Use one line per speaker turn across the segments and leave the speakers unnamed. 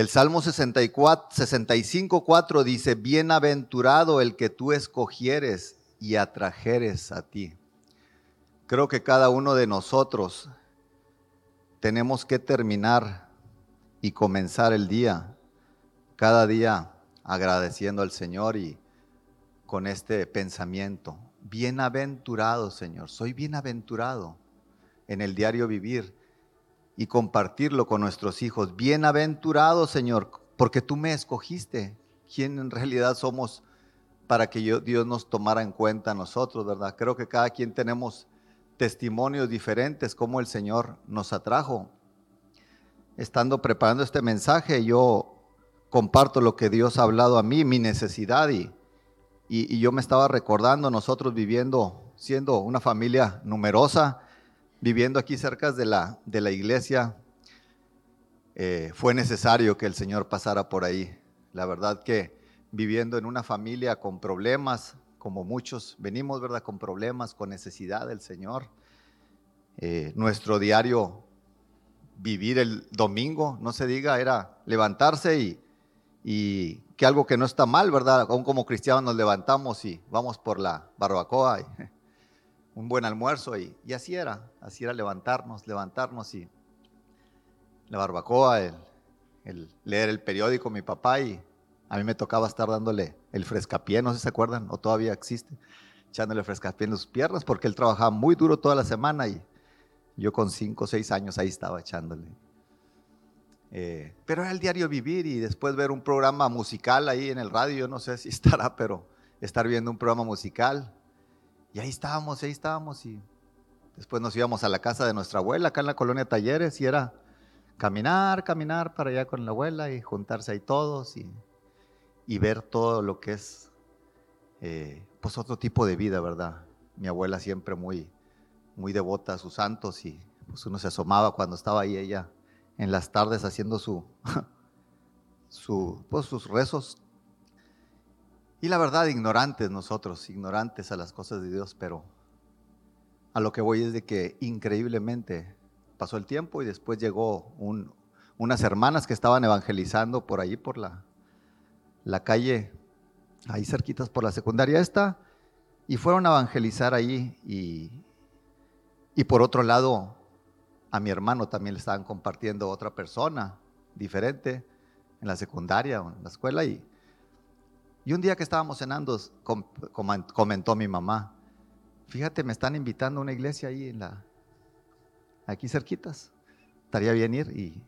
El Salmo 64, 65, 4 dice, bienaventurado el que tú escogieres y atrajeres a ti. Creo que cada uno de nosotros tenemos que terminar y comenzar el día, cada día agradeciendo al Señor y con este pensamiento. Bienaventurado, Señor, soy bienaventurado en el diario vivir y compartirlo con nuestros hijos. Bienaventurado, Señor, porque tú me escogiste. ¿Quién en realidad somos para que Dios nos tomara en cuenta nosotros, verdad? Creo que cada quien tenemos testimonios diferentes, como el Señor nos atrajo. Estando preparando este mensaje, yo comparto lo que Dios ha hablado a mí, mi necesidad, y, y, yo me estaba recordando nosotros viviendo, siendo una familia numerosa, viviendo aquí cerca de la, de la iglesia, eh, fue necesario que el Señor pasara por ahí. La verdad que viviendo en una familia con problemas, como muchos venimos, ¿verdad? Con problemas, con necesidad del Señor. Eh, nuestro diario vivir el domingo, no se diga, era levantarse y, y, que algo que no está mal, ¿verdad? Aún como cristianos nos levantamos y vamos por la barbacoa, y, un buen almuerzo y, y, así era, así era levantarnos, levantarnos y la barbacoa, el, el leer el periódico, mi papá y a mí me tocaba estar dándole el frescapié, no sé si se acuerdan, o todavía existe, echándole frescapié en sus piernas, porque él trabajaba muy duro toda la semana y yo con cinco o seis años ahí estaba echándole. Eh, pero era el diario vivir y después ver un programa musical ahí en el radio, no sé si estará, pero estar viendo un programa musical. Y ahí estábamos, ahí estábamos y después nos íbamos a la casa de nuestra abuela, acá en la colonia Talleres, y era caminar, caminar para allá con la abuela y juntarse ahí todos y y ver todo lo que es, eh, pues otro tipo de vida, ¿verdad? Mi abuela siempre muy, muy devota a sus santos y pues uno se asomaba cuando estaba ahí ella en las tardes haciendo su, su pues sus rezos. Y la verdad, ignorantes nosotros, ignorantes a las cosas de Dios, pero a lo que voy es de que increíblemente pasó el tiempo y después llegó un, unas hermanas que estaban evangelizando por ahí, por la, la calle, ahí cerquitas por la secundaria esta, y fueron a evangelizar ahí y, y por otro lado a mi hermano también le estaban compartiendo otra persona diferente en la secundaria o en la escuela y, y un día que estábamos cenando comentó mi mamá, fíjate, me están invitando a una iglesia ahí en la, aquí cerquitas, estaría bien ir y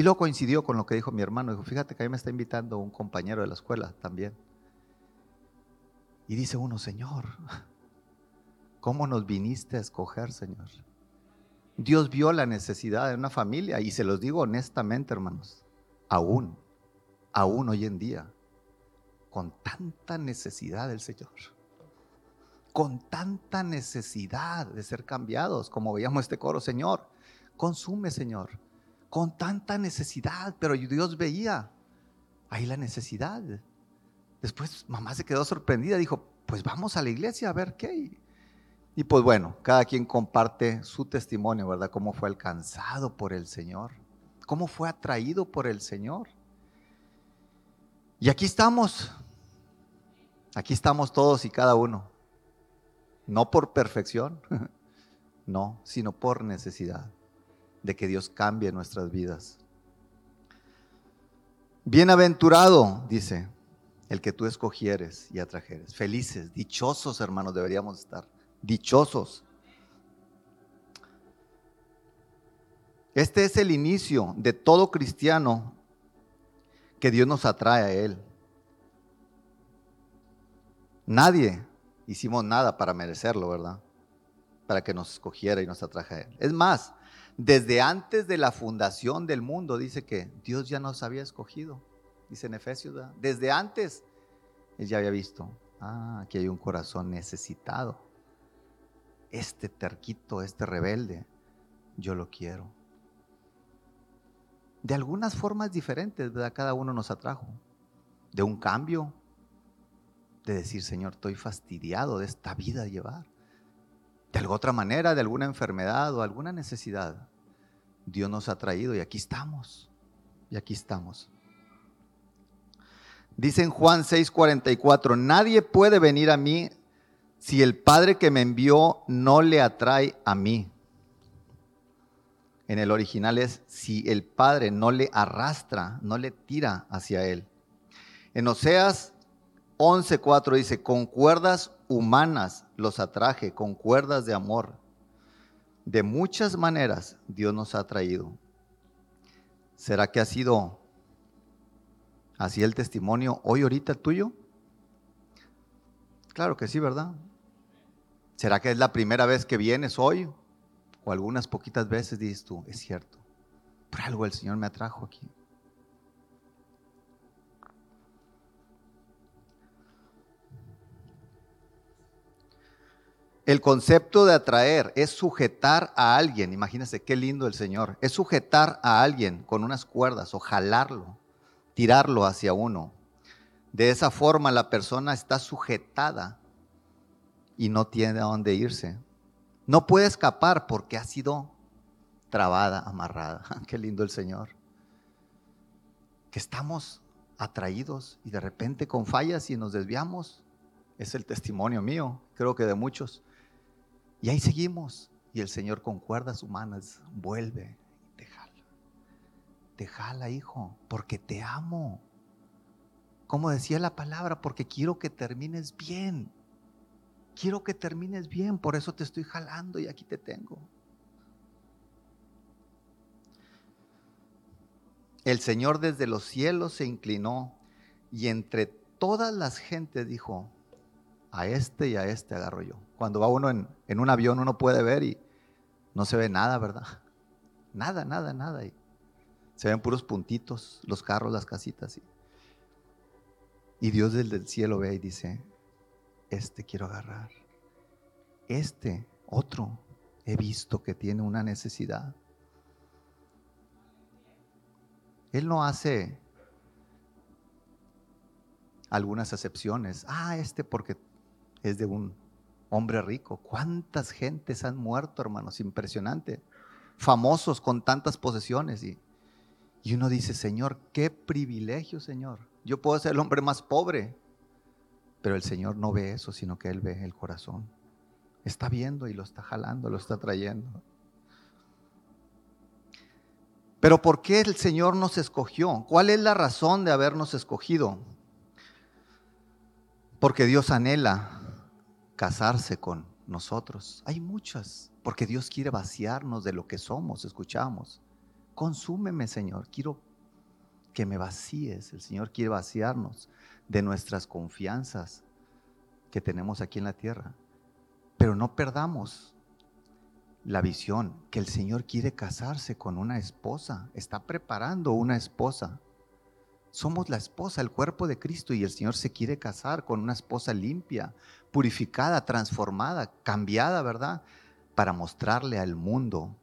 y luego coincidió con lo que dijo mi hermano. Dijo, fíjate que a mí me está invitando un compañero de la escuela también. Y dice uno, Señor, ¿cómo nos viniste a escoger, Señor? Dios vio la necesidad de una familia y se los digo honestamente, hermanos, aún, aún hoy en día, con tanta necesidad del Señor, con tanta necesidad de ser cambiados, como veíamos este coro, Señor, consume, Señor con tanta necesidad, pero Dios veía ahí la necesidad. Después mamá se quedó sorprendida, dijo, pues vamos a la iglesia a ver qué. Y pues bueno, cada quien comparte su testimonio, ¿verdad? Cómo fue alcanzado por el Señor, cómo fue atraído por el Señor. Y aquí estamos, aquí estamos todos y cada uno, no por perfección, no, sino por necesidad de que Dios cambie nuestras vidas. Bienaventurado, dice, el que tú escogieres y atrajeres. Felices, dichosos hermanos deberíamos estar. Dichosos. Este es el inicio de todo cristiano que Dios nos atrae a Él. Nadie hicimos nada para merecerlo, ¿verdad? Para que nos escogiera y nos atraje a Él. Es más, desde antes de la fundación del mundo, dice que Dios ya nos había escogido. Dice en Efesios, desde antes, Él ya había visto, ah, aquí hay un corazón necesitado. Este terquito, este rebelde, yo lo quiero. De algunas formas diferentes, ¿verdad? Cada uno nos atrajo. De un cambio, de decir, Señor, estoy fastidiado de esta vida llevar de alguna otra manera, de alguna enfermedad o alguna necesidad, Dios nos ha traído y aquí estamos. Y aquí estamos. Dice en Juan 6:44, nadie puede venir a mí si el Padre que me envió no le atrae a mí. En el original es si el Padre no le arrastra, no le tira hacia él. En Oseas 11:4 dice, con cuerdas humanas los atraje, con cuerdas de amor. De muchas maneras Dios nos ha traído. ¿Será que ha sido así el testimonio hoy ahorita tuyo? Claro que sí, ¿verdad? ¿Será que es la primera vez que vienes hoy? O algunas poquitas veces dices tú, es cierto, por algo el Señor me atrajo aquí. El concepto de atraer es sujetar a alguien. Imagínense qué lindo el Señor. Es sujetar a alguien con unas cuerdas o jalarlo, tirarlo hacia uno. De esa forma la persona está sujetada y no tiene a dónde irse. No puede escapar porque ha sido trabada, amarrada. Qué lindo el Señor. Que estamos atraídos y de repente con fallas y nos desviamos. Es el testimonio mío, creo que de muchos. Y ahí seguimos. Y el Señor con cuerdas humanas vuelve y te jala. Te jala, hijo, porque te amo. Como decía la palabra, porque quiero que termines bien. Quiero que termines bien, por eso te estoy jalando y aquí te tengo. El Señor desde los cielos se inclinó y entre todas las gentes dijo, a este y a este agarro yo. Cuando va uno en, un avión uno puede ver y no se ve nada, ¿verdad? Nada, nada, nada. Y se ven puros puntitos, los carros, las casitas. Y, y Dios desde el cielo ve y dice, este quiero agarrar. Este, otro, he visto que tiene una necesidad. Él no hace algunas excepciones. Ah, este porque es de un hombre rico. ¿Cuántas gentes han muerto, hermanos? Impresionante. Famosos con tantas posesiones. Y, y uno dice, Señor, qué privilegio, Señor. Yo puedo ser el hombre más pobre, pero el Señor no ve eso, sino que Él ve el corazón. Está viendo y lo está jalando, lo está trayendo. Pero ¿por qué el Señor nos escogió? ¿Cuál es la razón de habernos escogido? Porque Dios anhela casarse con nosotros. Hay muchas, porque Dios quiere vaciarnos de lo que somos, escuchamos. Consúmeme, Señor, quiero que me vacíes. El Señor quiere vaciarnos de nuestras confianzas que tenemos aquí en la tierra. Pero no perdamos la visión que el Señor quiere casarse con una esposa, está preparando una esposa. Somos la esposa, el cuerpo de Cristo y el Señor se quiere casar con una esposa limpia, purificada, transformada, cambiada, ¿verdad? Para mostrarle al mundo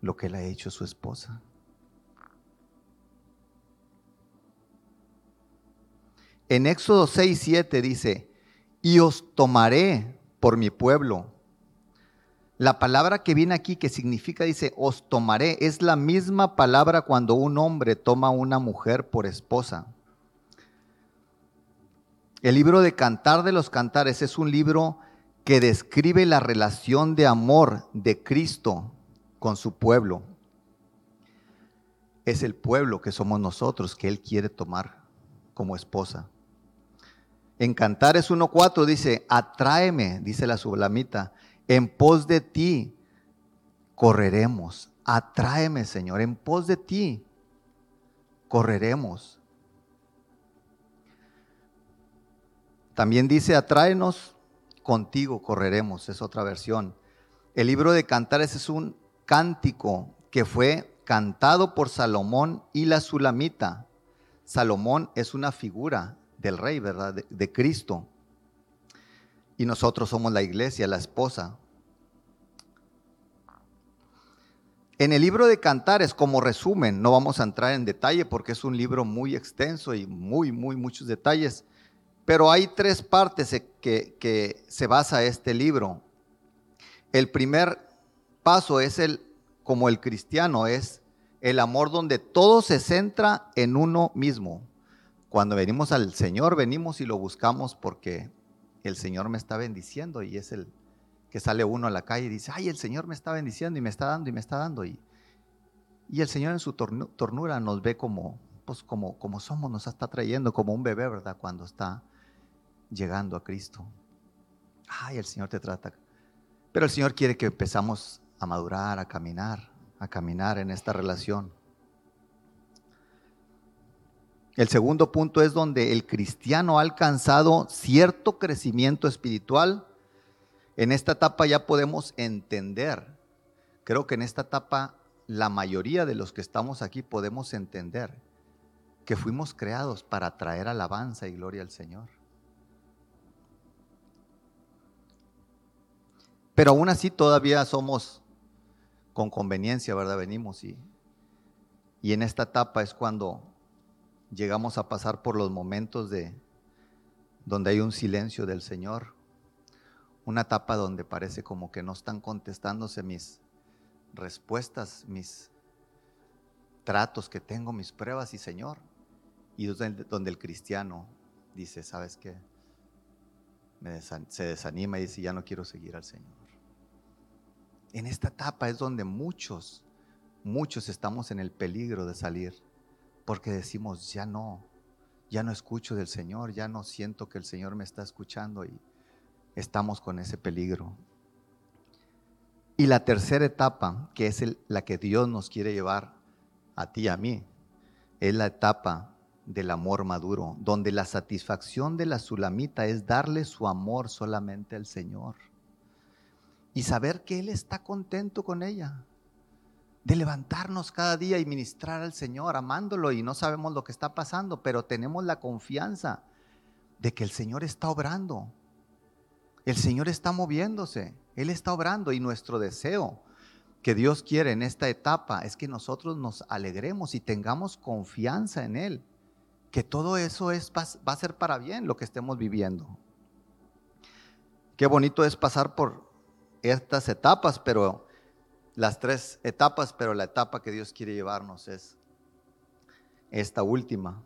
lo que le ha hecho su esposa. En Éxodo 6, 7 dice, y os tomaré por mi pueblo la palabra que viene aquí, que significa, dice, os tomaré, es la misma palabra cuando un hombre toma a una mujer por esposa. El libro de Cantar de los Cantares es un libro que describe la relación de amor de Cristo con su pueblo. Es el pueblo que somos nosotros que Él quiere tomar como esposa. En Cantares 1.4 dice, atráeme, dice la sublamita, en pos de ti correremos. Atráeme, Señor, en pos de ti correremos. También dice, atráenos, contigo correremos, es otra versión. El libro de Cantares es un cántico que fue cantado por Salomón y la Sulamita. Salomón es una figura del rey, ¿verdad? De, Cristo. Y nosotros somos la iglesia, la esposa. En el libro de Cantares, como resumen, no vamos a entrar en detalle porque es un libro muy extenso y muy, muy, muchos detalles, pero hay tres partes que, que se basa este libro. El primer paso es el, como el cristiano, es El amor donde todo se centra en uno mismo. Cuando venimos al Señor, venimos y lo buscamos porque el Señor me está bendiciendo y es el que sale uno a la calle y dice, ay, el Señor me está bendiciendo y me está dando y me está dando. Y, y el Señor en su tornura nos ve como, pues como, como somos, nos está trayendo como un bebé, ¿verdad? Cuando está llegando a Cristo. Ay, el Señor te trata. Pero el Señor quiere que empezamos a madurar, a caminar, a caminar en esta relación. El segundo punto es donde el cristiano ha alcanzado cierto crecimiento espiritual. En esta etapa ya podemos entender, creo que en esta etapa la mayoría de los que estamos aquí podemos entender que fuimos creados para traer alabanza y gloria al Señor. Pero aún así todavía somos con conveniencia, ¿verdad? Venimos y, y en esta etapa es cuando llegamos a pasar por los momentos de donde hay un silencio del Señor, una etapa donde parece como que no están contestándose mis respuestas, mis tratos que tengo, mis pruebas y Señor, y donde el cristiano dice, ¿sabes qué? se desanima y dice, ya no quiero seguir al Señor. En esta etapa es donde muchos, muchos estamos en el peligro de salir, porque decimos, ya no, ya no escucho del Señor, ya no siento que el Señor me está escuchando y estamos con ese peligro. Y la tercera etapa, que es la que Dios nos quiere llevar a ti y a mí, es la etapa del amor maduro, donde la satisfacción de la sulamita es darle su amor solamente al Señor y saber que Él está contento con ella. De levantarnos cada día y ministrar al Señor, amándolo y no sabemos lo que está pasando, pero tenemos la confianza de que el Señor está obrando. El Señor está moviéndose, Él está obrando y nuestro deseo que Dios quiere en esta etapa es que nosotros nos alegremos y tengamos confianza en Él, que todo eso es, va, a ser para bien lo que estemos viviendo. Qué bonito es pasar por estas etapas, pero las tres etapas, pero la etapa que Dios quiere llevarnos es esta última,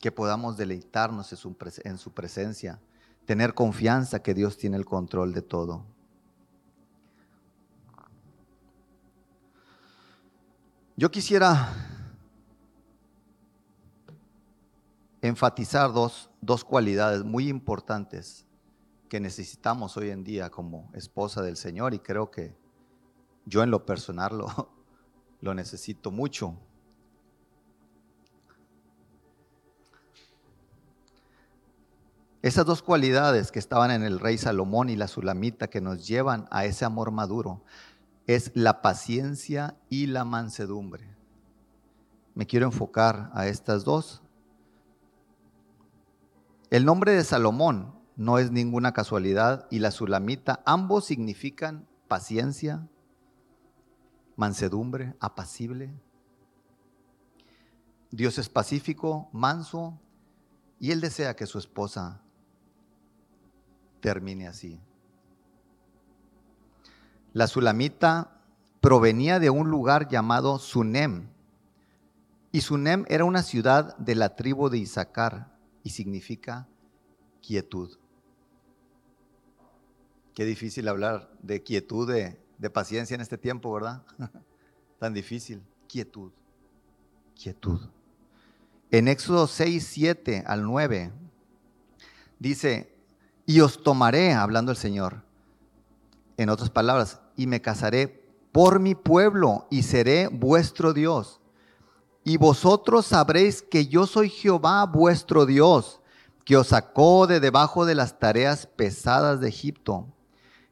que podamos deleitarnos en su, en su presencia, tener confianza que Dios tiene el control de todo. Yo quisiera enfatizar dos, dos cualidades muy importantes que necesitamos hoy en día como esposa del Señor y creo que yo en lo personal lo, lo necesito mucho. Esas dos cualidades que estaban en el rey Salomón y la Sulamita que nos llevan a ese amor maduro es la paciencia y la mansedumbre. Me quiero enfocar a estas dos. El nombre de Salomón no es ninguna casualidad y la sulamita, ambos significan paciencia, mansedumbre, apacible. Dios es pacífico, manso, y él desea que su esposa termine así. La sulamita provenía de un lugar llamado Sunem, y Sunem era una ciudad de la tribu de Isaacar y significa quietud. Qué difícil hablar de quietud, de, paciencia en este tiempo, ¿verdad? Tan difícil. Quietud. Quietud. En Éxodo 6, 7 al 9, dice, y os tomaré, hablando el Señor, en otras palabras, y me casaré por mi pueblo y seré vuestro Dios. Y vosotros sabréis que yo soy Jehová vuestro Dios, que os sacó de debajo de las tareas pesadas de Egipto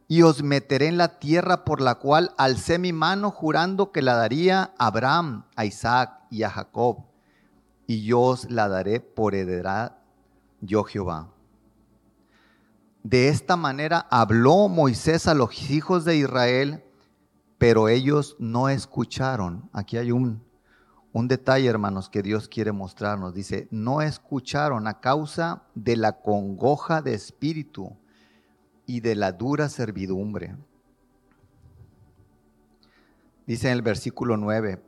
y os meteré en la tierra por la cual alcé mi mano jurando que la daría a Abraham, a Isaac y a Jacob, y yo os la daré por heredad, yo Jehová. De esta manera habló Moisés a los hijos de Israel, pero ellos no escucharon. Aquí hay un, un detalle, hermanos, que Dios quiere mostrarnos. Dice, no escucharon a causa de la congoja de espíritu y de la dura servidumbre. Dice en el versículo 9,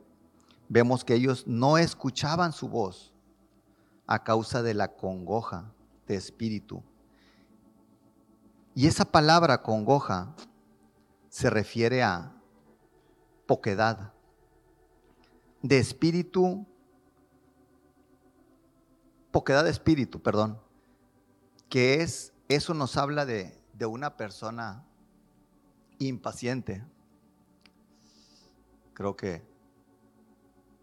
vemos que ellos no escuchaban su voz a causa de la congoja de espíritu. Y esa palabra congoja se refiere a poquedad, de espíritu, poquedad de espíritu, perdón, que es, eso nos habla de, de una persona impaciente. Creo que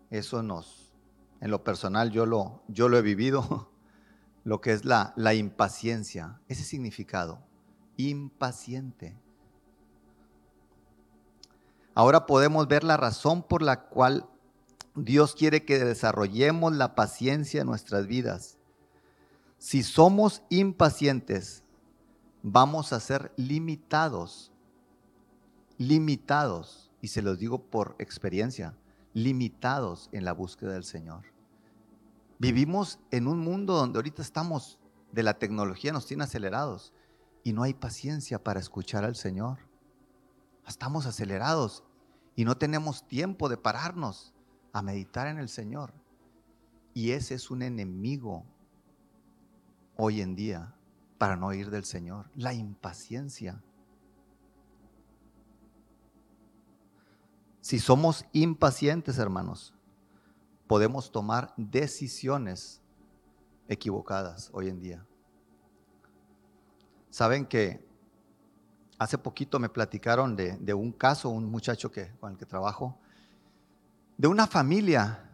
eso nos, en lo personal, yo lo, yo lo he vivido, lo que es la, la impaciencia, ese significado, impaciente. Ahora podemos ver la razón por la cual Dios quiere que desarrollemos la paciencia en nuestras vidas. Si somos impacientes, vamos a ser limitados, limitados, y se los digo por experiencia, limitados en la búsqueda del Señor. Vivimos en un mundo donde ahorita estamos, de la tecnología nos tiene acelerados y no hay paciencia para escuchar al Señor. Estamos acelerados y no tenemos tiempo de pararnos a meditar en el Señor. Y ese es un enemigo hoy en día para no ir del Señor, la impaciencia. Si somos impacientes, hermanos, podemos tomar decisiones equivocadas hoy en día. Saben que hace poquito me platicaron de, un caso, un muchacho que, con el que trabajo, de una familia,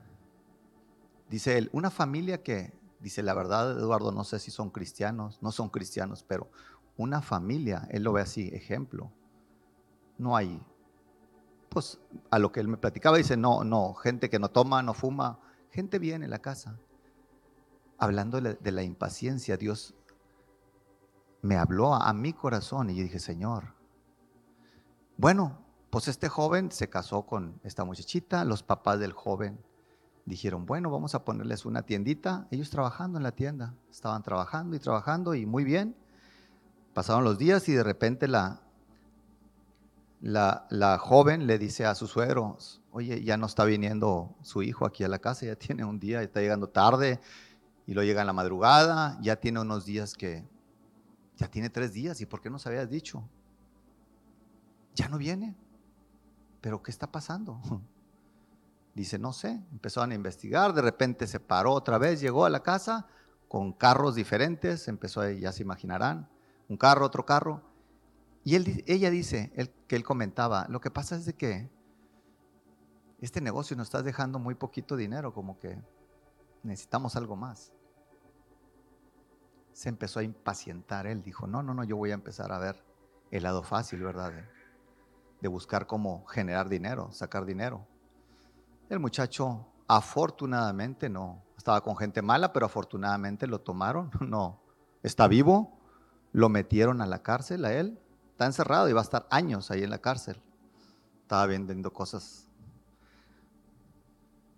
dice él, una familia que, dice la verdad, Eduardo, no sé si son cristianos, no son cristianos, pero una familia, él lo ve así, ejemplo, no hay, pues a lo que él me platicaba, dice, no, no, gente que no toma, no fuma, gente viene en la casa. Hablando de la impaciencia, Dios me habló a, mi corazón y yo dije, Señor, bueno, pues este joven se casó con esta muchachita, los papás del joven dijeron, bueno, vamos a ponerles una tiendita, ellos trabajando en la tienda, estaban trabajando y trabajando y muy bien. Pasaron los días y de repente la, la, joven le dice a sus suegros, oye, ya no está viniendo su hijo aquí a la casa, ya tiene un día, está llegando tarde y lo llega en la madrugada, ya tiene unos días que, ya tiene tres días, ¿y por qué no se habías dicho? Ya no viene. ¿Pero qué está pasando? Dice, no sé, empezaron a investigar, de repente se paró otra vez, llegó a la casa con carros diferentes, empezó, a, ya se imaginarán, un carro, otro carro. Y él, ella dice, que él comentaba, lo que pasa es de que este negocio nos está dejando muy poquito dinero, como que necesitamos algo más se empezó a impacientar. Él dijo, no, no, no, yo voy a empezar a ver el lado fácil, ¿verdad? De, buscar cómo generar dinero, sacar dinero. El muchacho afortunadamente no, estaba con gente mala, pero afortunadamente lo tomaron, no, está vivo, lo metieron a la cárcel a él, está encerrado y va a estar años ahí en la cárcel. Estaba vendiendo cosas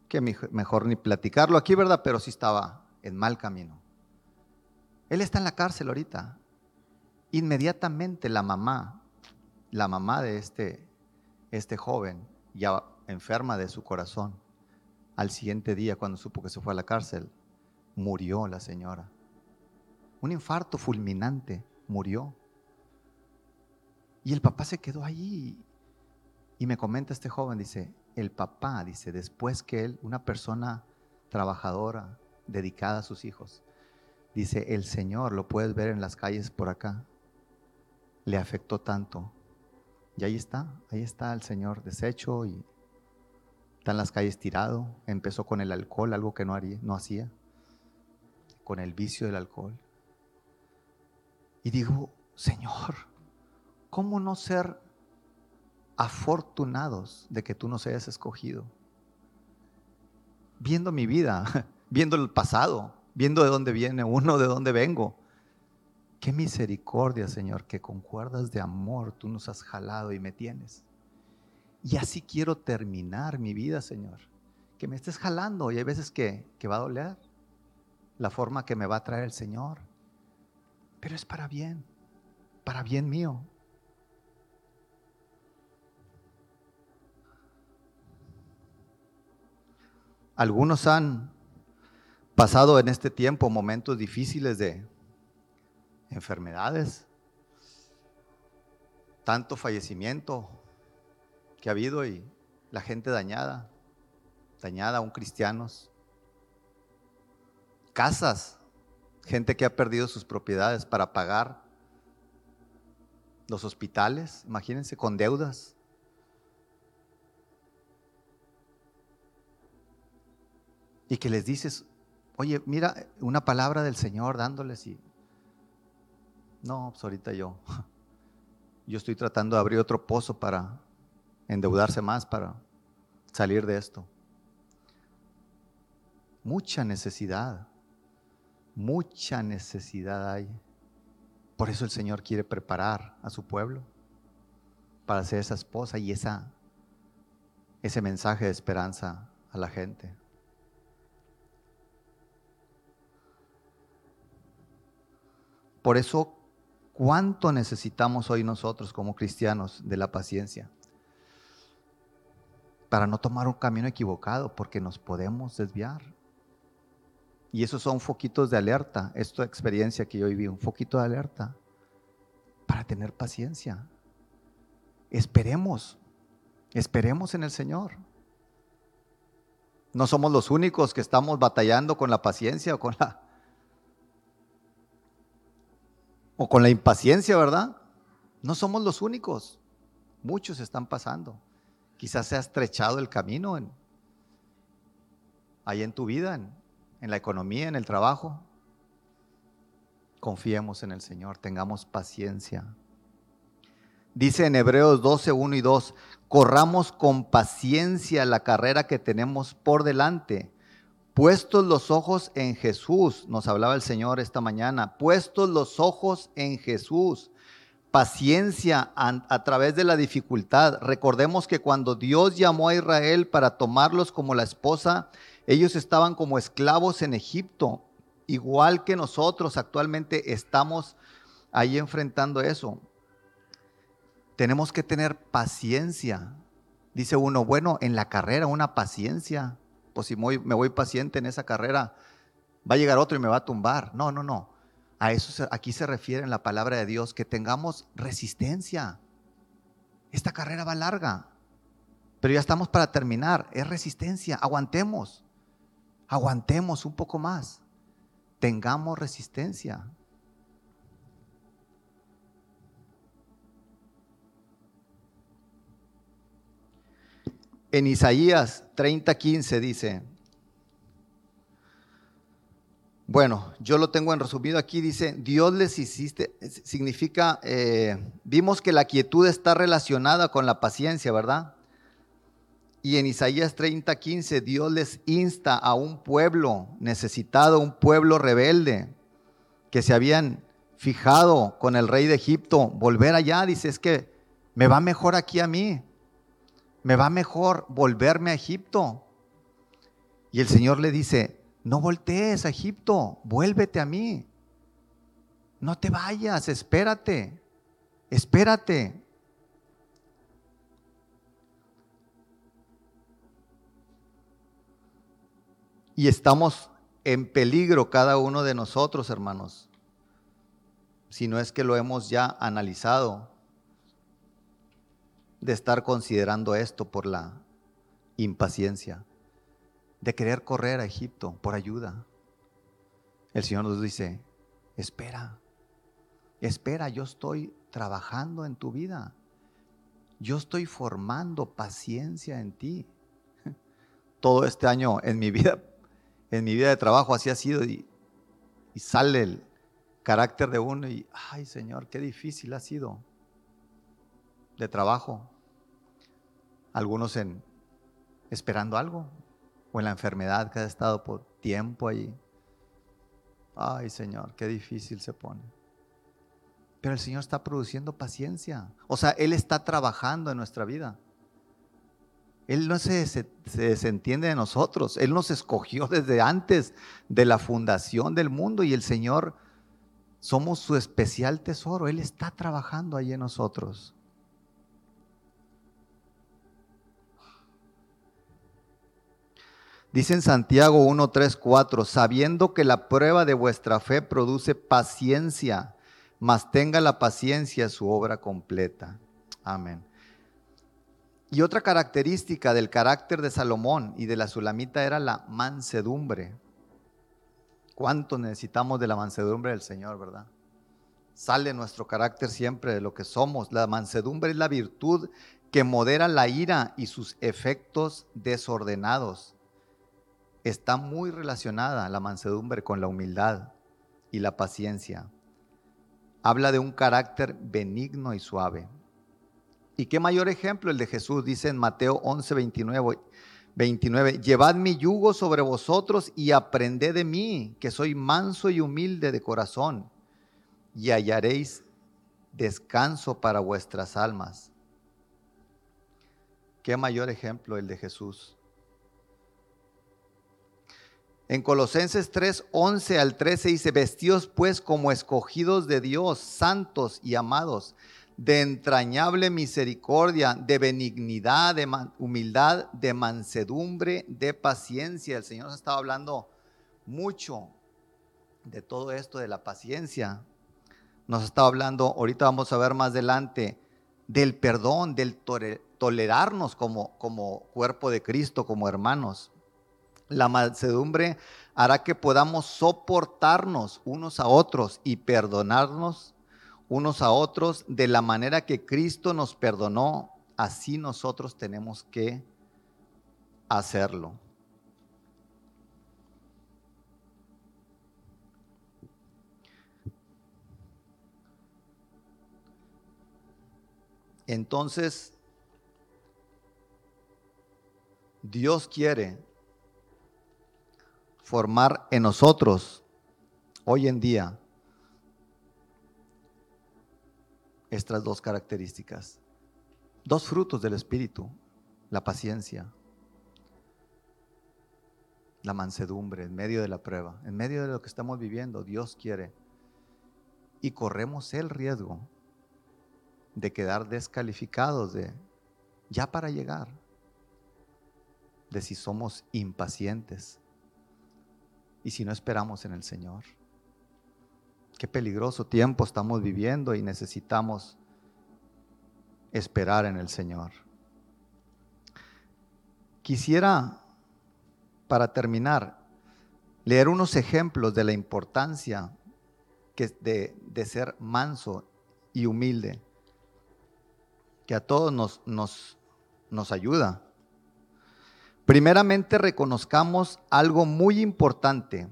que mejor ni platicarlo aquí, ¿verdad? Pero sí estaba en mal camino. Él está en la cárcel ahorita. Inmediatamente la mamá, la mamá de este, este joven, ya enferma de su corazón, al siguiente día cuando supo que se fue a la cárcel, murió la señora. Un infarto fulminante, murió. Y el papá se quedó allí. Y me comenta este joven, dice, el papá, dice, después que él, una persona trabajadora, dedicada a sus hijos, Dice, el Señor, lo puedes ver en las calles por acá, le afectó tanto. Y ahí está, ahí está el Señor deshecho y está en las calles tirado. Empezó con el alcohol, algo que no, haría, no hacía, con el vicio del alcohol. Y digo, Señor, ¿cómo no ser afortunados de que tú nos hayas escogido? Viendo mi vida, viendo el pasado, viendo de dónde viene uno, de dónde vengo. Qué misericordia, Señor, que con cuerdas de amor tú nos has jalado y me tienes. Y así quiero terminar mi vida, Señor. Que me estés jalando y hay veces que, que va a doler la forma que me va a traer el Señor. Pero es para bien, para bien mío. Algunos han pasado en este tiempo momentos difíciles de enfermedades, tanto fallecimiento que ha habido y la gente dañada, dañada aún cristianos, casas, gente que ha perdido sus propiedades para pagar los hospitales, imagínense, con deudas. Y que les dices, oye, mira, una palabra del Señor dándoles y... No, pues ahorita yo. Yo estoy tratando de abrir otro pozo para endeudarse más, para salir de esto. Mucha necesidad, mucha necesidad hay. Por eso el Señor quiere preparar a su pueblo para ser esa esposa y esa, ese mensaje de esperanza a la gente. Por eso, ¿cuánto necesitamos hoy nosotros como cristianos de la paciencia? Para no tomar un camino equivocado, porque nos podemos desviar. Y esos son foquitos de alerta, esta experiencia que yo viví, un foquito de alerta, para tener paciencia. Esperemos, esperemos en el Señor. No somos los únicos que estamos batallando con la paciencia o con la o con la impaciencia, ¿verdad? No somos los únicos. Muchos están pasando. Quizás se ha estrechado el camino ahí en tu vida, en, en la economía, en el trabajo. Confiemos en el Señor, tengamos paciencia. Dice en Hebreos 12, 1 y 2, corramos con paciencia la carrera que tenemos por delante Puestos los ojos en Jesús, nos hablaba el Señor esta mañana, puestos los ojos en Jesús, paciencia a, través de la dificultad. Recordemos que cuando Dios llamó a Israel para tomarlos como la esposa, ellos estaban como esclavos en Egipto, igual que nosotros actualmente estamos ahí enfrentando eso. Tenemos que tener paciencia. Dice uno, bueno, en la carrera una paciencia pues si me voy paciente en esa carrera, va a llegar otro y me va a tumbar. No, no, no. A eso aquí se refiere en la palabra de Dios, que tengamos resistencia. Esta carrera va larga, pero ya estamos para terminar. Es resistencia. Aguantemos. Aguantemos un poco más. Tengamos resistencia. En Isaías 30:15 dice, bueno, yo lo tengo en resumido aquí, dice, Dios les hiciste, significa, eh, vimos que la quietud está relacionada con la paciencia, ¿verdad? Y en Isaías 30:15 Dios les insta a un pueblo necesitado, un pueblo rebelde, que se habían fijado con el rey de Egipto, volver allá, dice, es que me va mejor aquí a mí me va mejor volverme a Egipto. Y el Señor le dice, no voltees a Egipto, vuélvete a mí. No te vayas, espérate, espérate. Y estamos en peligro cada uno de nosotros, hermanos, si no es que lo hemos ya analizado de estar considerando esto por la impaciencia, de querer correr a Egipto por ayuda. El Señor nos dice, espera, espera, yo estoy trabajando en tu vida. Yo estoy formando paciencia en ti. Todo este año en mi vida, en mi vida de trabajo así ha sido y, y sale el carácter de uno y, ay Señor, qué difícil ha sido de trabajo algunos en esperando algo o en la enfermedad que ha estado por tiempo allí. Ay Señor, qué difícil se pone. Pero el Señor está produciendo paciencia. O sea, Él está trabajando en nuestra vida. Él no se, se, desentiende de nosotros. Él nos escogió desde antes de la fundación del mundo y el Señor somos su especial tesoro. Él está trabajando ahí en nosotros. Dice en Santiago 1, 3, 4, sabiendo que la prueba de vuestra fe produce paciencia, mas tenga la paciencia su obra completa. Amén. Y otra característica del carácter de Salomón y de la Sulamita era la mansedumbre. ¿Cuánto necesitamos de la mansedumbre del Señor, verdad? Sale nuestro carácter siempre de lo que somos. La mansedumbre es la virtud que modera la ira y sus efectos desordenados. Está muy relacionada la mansedumbre con la humildad y la paciencia. Habla de un carácter benigno y suave. Y qué mayor ejemplo el de Jesús, dice en Mateo 11, 29, 29, llevad mi yugo sobre vosotros y aprended de mí, que soy manso y humilde de corazón, y hallaréis descanso para vuestras almas. Qué mayor ejemplo el de Jesús. En Colosenses 3, 11 al 13 dice, vestidos pues como escogidos de Dios, santos y amados, de entrañable misericordia, de benignidad, de humildad, de mansedumbre, de paciencia. El Señor nos estaba hablando mucho de todo esto, de la paciencia. Nos estaba hablando, ahorita vamos a ver más adelante, del perdón, del tolerarnos como, como cuerpo de Cristo, como hermanos. La mansedumbre hará que podamos soportarnos unos a otros y perdonarnos unos a otros de la manera que Cristo nos perdonó, así nosotros tenemos que hacerlo. Entonces, Dios quiere formar en nosotros hoy en día estas dos características. Dos frutos del Espíritu, la paciencia, la mansedumbre en medio de la prueba, en medio de lo que estamos viviendo, Dios quiere. Y corremos el riesgo de quedar descalificados de ya para llegar, de si somos impacientes y si no esperamos en el Señor. Qué peligroso tiempo estamos viviendo y necesitamos esperar en el Señor. Quisiera, para terminar, leer unos ejemplos de la importancia de, de ser manso y humilde, que a todos nos, nos, nos ayuda. Primeramente reconozcamos algo muy importante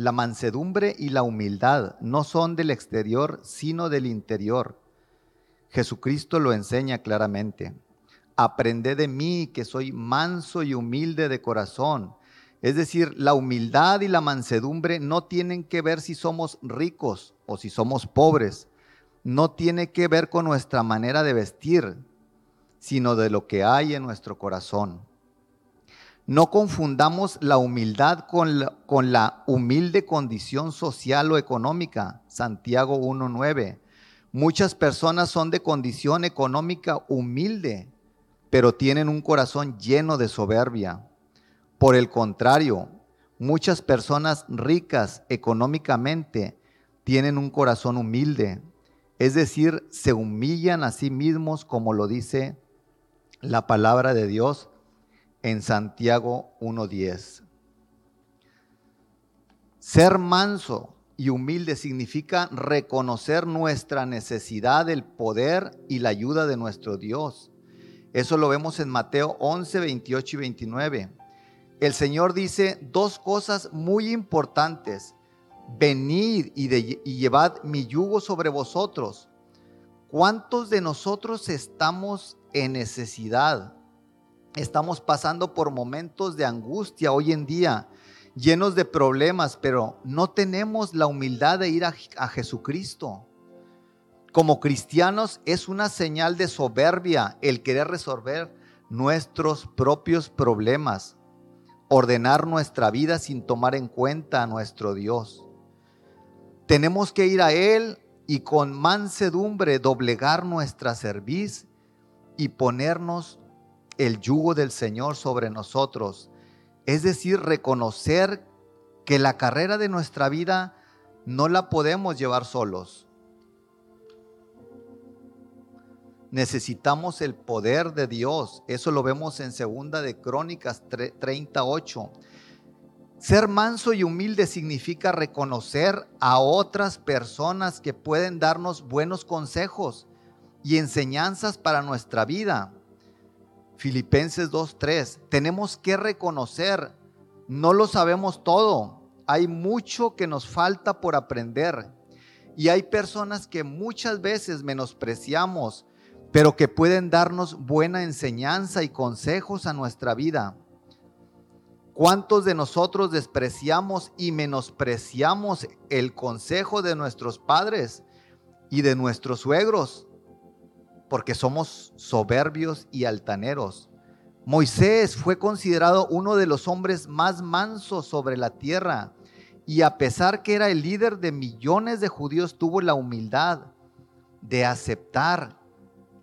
la mansedumbre y la humildad no son del exterior, sino del interior. Jesucristo lo enseña claramente. Aprended de mí que soy manso y humilde de corazón. Es decir, la humildad y la mansedumbre no tienen que ver si somos ricos o si somos pobres. No tiene que ver con nuestra manera de vestir, sino de lo que hay en nuestro corazón. No confundamos la humildad con la, humilde condición social o económica. Santiago 1.9. Muchas personas son de condición económica humilde, pero tienen un corazón lleno de soberbia. Por el contrario, muchas personas ricas económicamente tienen un corazón humilde, es decir, se humillan a sí mismos como lo dice la palabra de Dios en Santiago 1.10. Ser manso y humilde significa reconocer nuestra necesidad del poder y la ayuda de nuestro Dios. Eso lo vemos en Mateo 11, 28 y 29. El Señor dice dos cosas muy importantes. Venid y, y llevad mi yugo sobre vosotros. ¿Cuántos de nosotros estamos en necesidad? Estamos pasando por momentos de angustia hoy en día, llenos de problemas, pero no tenemos la humildad de ir a, Jesucristo. Como cristianos es una señal de soberbia el querer resolver nuestros propios problemas, ordenar nuestra vida sin tomar en cuenta a nuestro Dios. Tenemos que ir a Él y con mansedumbre doblegar nuestra cerviz y ponernos el yugo del Señor sobre nosotros Es decir, reconocer que la carrera de nuestra vida no la podemos llevar solos. Necesitamos el poder de Dios. Eso lo vemos en segunda de Crónicas 38. Ser manso y humilde significa reconocer a otras personas que pueden darnos buenos consejos y enseñanzas para nuestra vida. Filipenses 2.3. Tenemos que reconocer, no lo sabemos todo. Hay mucho que nos falta por aprender. Y hay personas que muchas veces menospreciamos pero que pueden darnos buena enseñanza y consejos a nuestra vida. ¿Cuántos de nosotros despreciamos y menospreciamos el consejo de nuestros padres y de nuestros suegros? Porque somos soberbios y altaneros. Moisés fue considerado uno de los hombres más mansos sobre la tierra y a pesar que era el líder de millones de judíos, tuvo la humildad de aceptar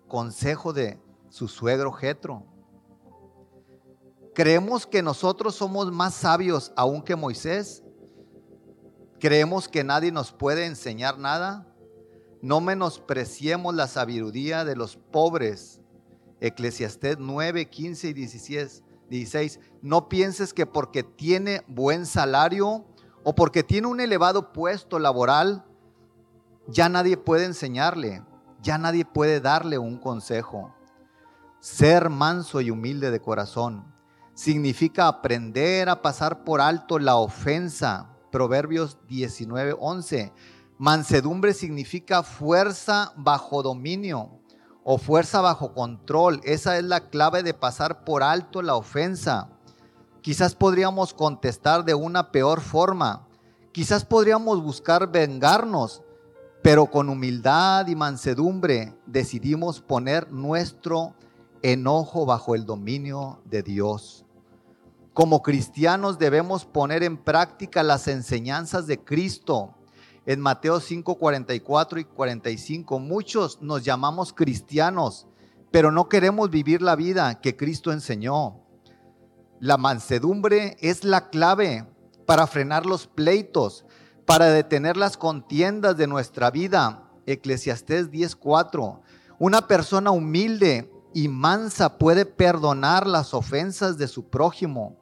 consejo de su suegro Jetro. ¿Creemos que nosotros somos más sabios aún que Moisés? ¿Creemos que nadie nos puede enseñar nada? No menospreciemos la sabiduría de los pobres. Eclesiastés 9, 15 y 16, 16. No pienses que porque tiene buen salario o porque tiene un elevado puesto laboral, ya nadie puede enseñarle ya nadie puede darle un consejo. Ser manso y humilde de corazón significa aprender a pasar por alto la ofensa. Proverbios 19, 11. Mansedumbre significa fuerza bajo dominio o fuerza bajo control. Esa es la clave de pasar por alto la ofensa. Quizás podríamos contestar de una peor forma. Quizás podríamos buscar vengarnos, pero con humildad y mansedumbre decidimos poner nuestro enojo bajo el dominio de Dios. Como cristianos debemos poner en práctica las enseñanzas de Cristo. En Mateo 5, 44 y 45, muchos nos llamamos cristianos, pero no queremos vivir la vida que Cristo enseñó. La mansedumbre es la clave para frenar los pleitos, para detener las contiendas de nuestra vida. Eclesiastés 10:4. Una persona humilde y mansa puede perdonar las ofensas de su prójimo.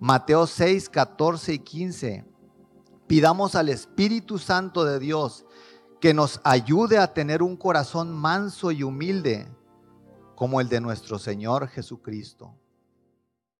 Mateo 6, 14 y 15. Pidamos al Espíritu Santo de Dios que nos ayude a tener un corazón manso y humilde como el de nuestro Señor Jesucristo.